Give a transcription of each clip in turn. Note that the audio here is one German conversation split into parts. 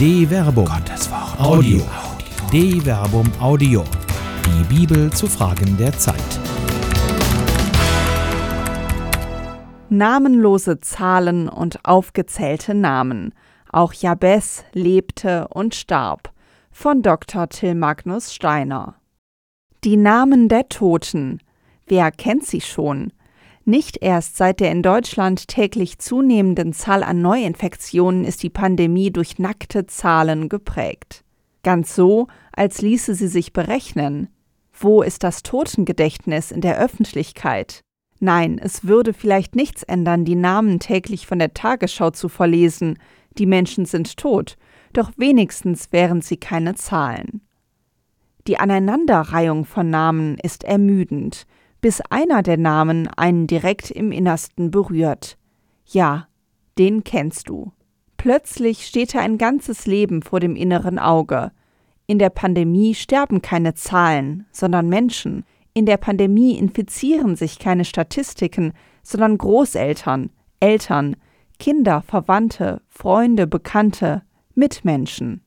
De Verbum. Gottes Wort. Audio. De Verbum Audio. Die Bibel zu Fragen der Zeit. Namenlose Zahlen und aufgezählte Namen. Auch Jabes lebte und starb. Von Dr. Till Magnus Steiner. Die Namen der Toten. Wer kennt sie schon? Nicht erst seit der in Deutschland täglich zunehmenden Zahl an Neuinfektionen ist die Pandemie durch nackte Zahlen geprägt. Ganz so, als ließe sie sich berechnen. Wo ist das Totengedächtnis in der Öffentlichkeit? Nein, es würde vielleicht nichts ändern, die Namen täglich von der Tagesschau zu verlesen. Die Menschen sind tot, doch wenigstens wären sie keine Zahlen. Die Aneinanderreihung von Namen ist ermüdend, bis einer der Namen einen direkt im Innersten berührt. Ja, den kennst du. Plötzlich steht er ein ganzes Leben vor dem inneren Auge. In der Pandemie sterben keine Zahlen, sondern Menschen. In der Pandemie infizieren sich keine Statistiken, sondern Großeltern, Eltern, Kinder, Verwandte, Freunde, Bekannte, Mitmenschen.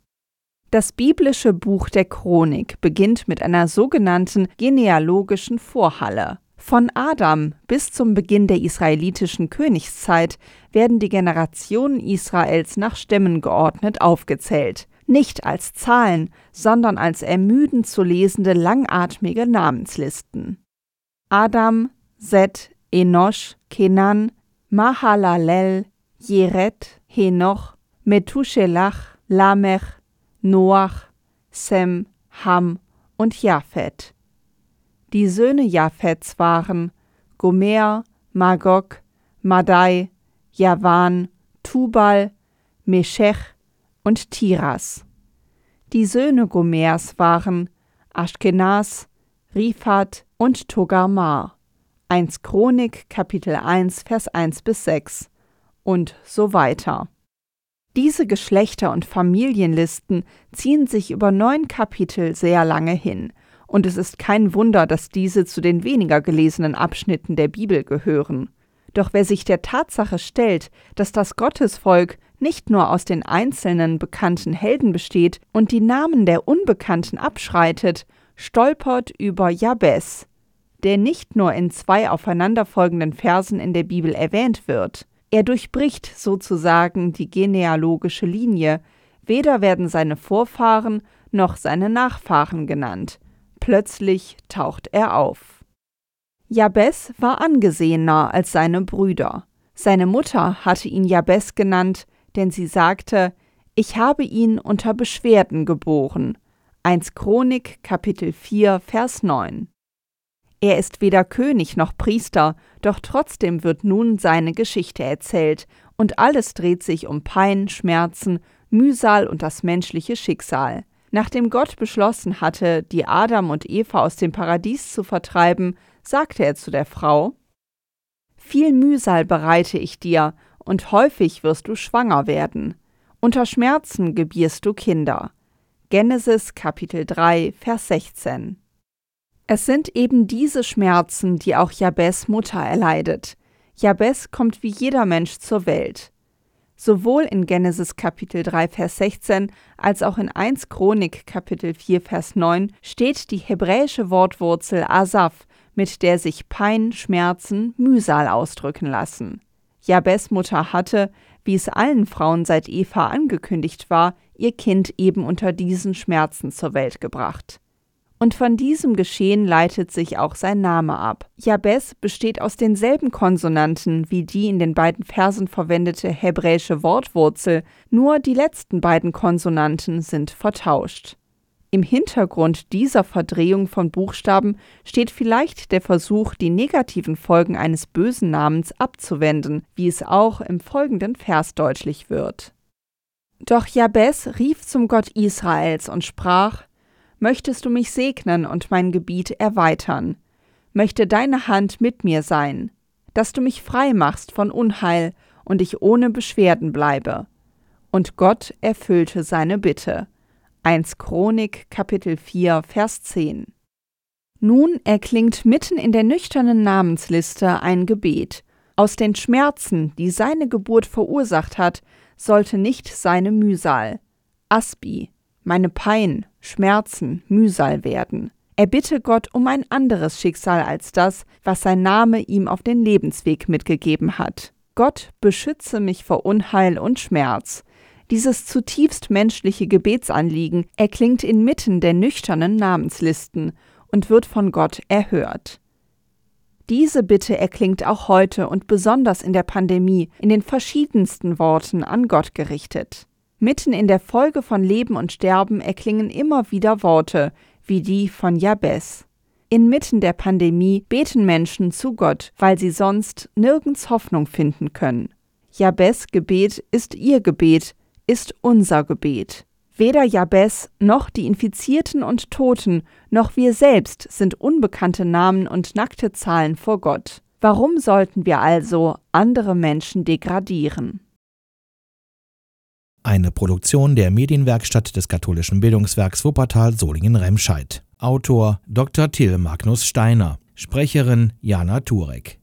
Das biblische Buch der Chronik beginnt mit einer sogenannten genealogischen Vorhalle. Von Adam bis zum Beginn der israelitischen Königszeit werden die Generationen Israels nach Stämmen geordnet aufgezählt, nicht als Zahlen, sondern als ermüdend zu lesende langatmige Namenslisten. Adam, Set, Enosch, Kenan, Mahalalel, Jeret, Henoch, Methuselach, Lamech, Noach, Sem, Ham und Japhet. Die Söhne Japhets waren Gomer, Magog, Madai, Javan, Tubal, Meshech und Tiras. Die Söhne Gomers waren Aschkenas, Rifat und Togarmar. 1 Chronik Kapitel 1 Vers 1 bis 6 und so weiter. Diese Geschlechter- und Familienlisten ziehen sich über neun Kapitel sehr lange hin, und es ist kein Wunder, dass diese zu den weniger gelesenen Abschnitten der Bibel gehören. Doch wer sich der Tatsache stellt, dass das Gottesvolk nicht nur aus den einzelnen bekannten Helden besteht und die Namen der Unbekannten abschreitet, stolpert über Jabes, der nicht nur in zwei aufeinanderfolgenden Versen in der Bibel erwähnt wird, er durchbricht sozusagen die genealogische Linie, weder werden seine Vorfahren noch seine Nachfahren genannt. Plötzlich taucht er auf. Jabes war angesehener als seine Brüder. Seine Mutter hatte ihn Jabes genannt, denn sie sagte, ich habe ihn unter Beschwerden geboren. 1 Chronik Kapitel 4 Vers 9. Er ist weder König noch Priester, doch trotzdem wird nun seine Geschichte erzählt, und alles dreht sich um Pein, Schmerzen, Mühsal und das menschliche Schicksal. Nachdem Gott beschlossen hatte, die Adam und Eva aus dem Paradies zu vertreiben, sagte er zu der Frau Viel Mühsal bereite ich dir, und häufig wirst du schwanger werden. Unter Schmerzen gebierst du Kinder. Genesis Kapitel 3, Vers 16 es sind eben diese Schmerzen, die auch Jabes Mutter erleidet. Jabes kommt wie jeder Mensch zur Welt. Sowohl in Genesis Kapitel 3 Vers 16 als auch in 1 Chronik Kapitel 4 Vers 9 steht die hebräische Wortwurzel Asaf, mit der sich Pein, Schmerzen, Mühsal ausdrücken lassen. Jabes Mutter hatte, wie es allen Frauen seit Eva angekündigt war, ihr Kind eben unter diesen Schmerzen zur Welt gebracht und von diesem Geschehen leitet sich auch sein Name ab. Jabes besteht aus denselben Konsonanten wie die in den beiden Versen verwendete hebräische Wortwurzel, nur die letzten beiden Konsonanten sind vertauscht. Im Hintergrund dieser Verdrehung von Buchstaben steht vielleicht der Versuch, die negativen Folgen eines bösen Namens abzuwenden, wie es auch im folgenden Vers deutlich wird. Doch Jabes rief zum Gott Israels und sprach: möchtest du mich segnen und mein Gebiet erweitern. Möchte deine Hand mit mir sein, dass du mich frei machst von Unheil und ich ohne Beschwerden bleibe. Und Gott erfüllte seine Bitte. 1 Chronik Kapitel 4 Vers 10 Nun erklingt mitten in der nüchternen Namensliste ein Gebet. Aus den Schmerzen, die seine Geburt verursacht hat, sollte nicht seine Mühsal. Aspi, meine Pein, Schmerzen, Mühsal werden. Er bitte Gott um ein anderes Schicksal als das, was sein Name ihm auf den Lebensweg mitgegeben hat. Gott beschütze mich vor Unheil und Schmerz. Dieses zutiefst menschliche Gebetsanliegen erklingt inmitten der nüchternen Namenslisten und wird von Gott erhört. Diese Bitte erklingt auch heute und besonders in der Pandemie in den verschiedensten Worten an Gott gerichtet. Mitten in der Folge von Leben und Sterben erklingen immer wieder Worte, wie die von Jabez. Inmitten der Pandemie beten Menschen zu Gott, weil sie sonst nirgends Hoffnung finden können. Jabez Gebet ist ihr Gebet, ist unser Gebet. Weder Jabez noch die Infizierten und Toten noch wir selbst sind unbekannte Namen und nackte Zahlen vor Gott. Warum sollten wir also andere Menschen degradieren? Eine Produktion der Medienwerkstatt des katholischen Bildungswerks Wuppertal Solingen-Remscheid. Autor Dr. Till Magnus Steiner. Sprecherin Jana Turek.